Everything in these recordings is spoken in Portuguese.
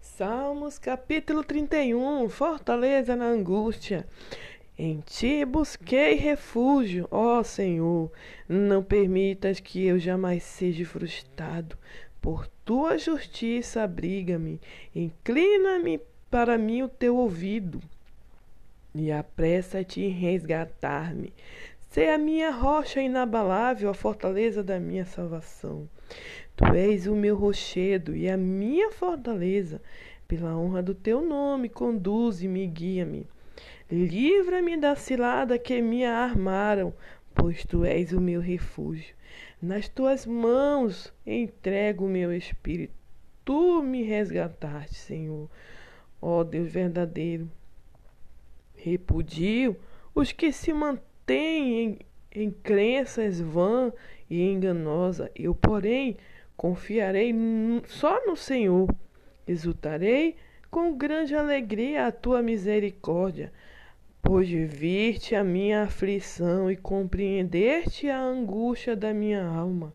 Salmos capítulo 31 Fortaleza na angústia. Em ti busquei refúgio, ó Senhor. Não permitas que eu jamais seja frustrado. Por tua justiça abriga-me. Inclina-me para mim o teu ouvido e apressa-te em resgatar-me. Sê a minha rocha inabalável, a fortaleza da minha salvação. Tu és o meu rochedo e a minha fortaleza. Pela honra do teu nome, conduze-me e guia-me. Livra-me da cilada que me armaram, pois tu és o meu refúgio. Nas tuas mãos entrego o meu espírito. Tu me resgataste, Senhor. Ó Deus verdadeiro. Repudio os que se mantêm em, em crenças vã e enganosa. Eu, porém, confiarei só no Senhor. Exultarei com grande alegria a tua misericórdia, pois vir-te a minha aflição e compreender-te a angústia da minha alma.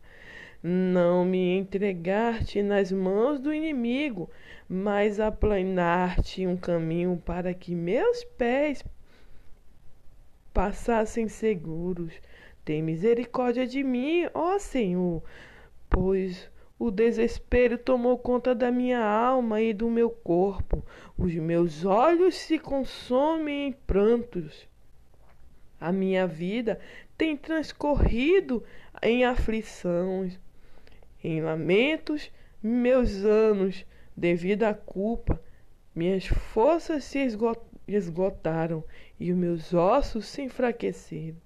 Não me entregar-te nas mãos do inimigo, mas aplanar-te um caminho para que meus pés passassem seguros. Tem misericórdia de mim, ó Senhor, pois o desespero tomou conta da minha alma e do meu corpo. Os meus olhos se consomem em prantos. A minha vida tem transcorrido em aflições, em lamentos, meus anos, devido à culpa. Minhas forças se esgotaram e os meus ossos se enfraqueceram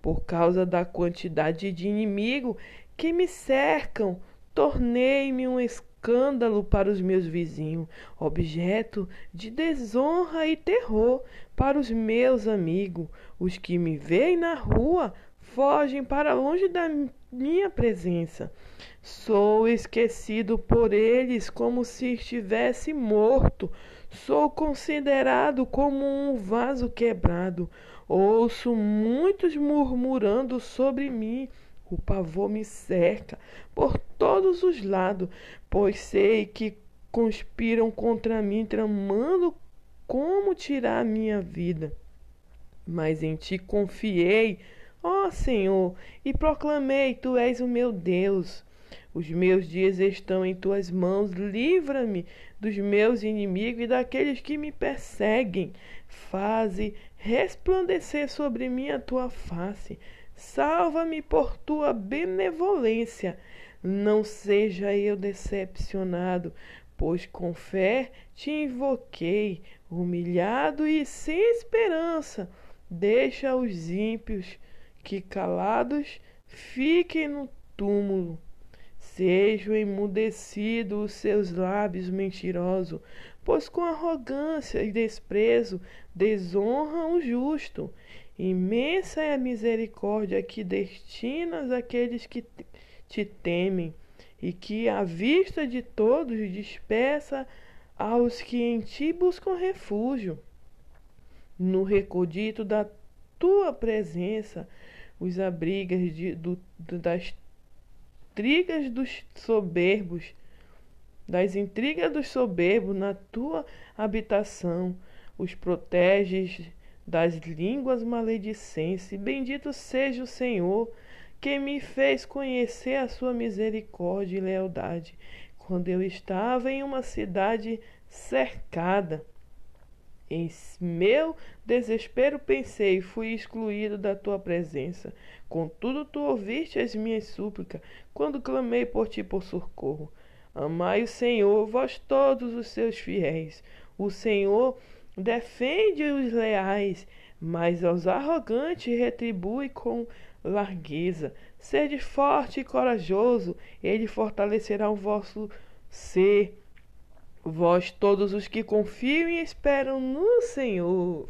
por causa da quantidade de inimigos que me cercam tornei-me um escândalo para os meus vizinhos, objeto de desonra e terror para os meus amigos. Os que me veem na rua fogem para longe da minha presença. Sou esquecido por eles como se estivesse morto. Sou considerado como um vaso quebrado. Ouço muitos murmurando sobre mim. O pavor me cerca por todos os lados, pois sei que conspiram contra mim, tramando como tirar a minha vida. Mas em ti confiei, ó Senhor, e proclamei: Tu és o meu Deus. Os meus dias estão em tuas mãos, livra-me dos meus inimigos e daqueles que me perseguem. Faze resplandecer sobre mim a tua face Salva-me por tua benevolência. Não seja eu decepcionado, pois com fé te invoquei, humilhado e sem esperança. Deixa os ímpios que calados fiquem no túmulo. Sejam emudecidos os seus lábios mentirosos, pois com arrogância e desprezo desonram o justo. Imensa é a misericórdia que destinas àqueles que te temem, e que, à vista de todos, dispersa aos que em ti buscam refúgio. No recodito da tua presença, os abrigas de, do, das intrigas dos soberbos, das intrigas dos soberbos na tua habitação, os proteges das línguas maledicentes. Bendito seja o Senhor, que me fez conhecer a sua misericórdia e lealdade, quando eu estava em uma cidade cercada. Em meu desespero pensei, fui excluído da tua presença. Contudo, tu ouviste as minhas súplicas, quando clamei por ti por socorro. Amai o Senhor, vós todos os seus fiéis. O Senhor defende os leais, mas aos arrogantes retribui com largueza. Sede forte e corajoso, ele fortalecerá o vosso ser. Vós todos os que confiam e esperam no Senhor.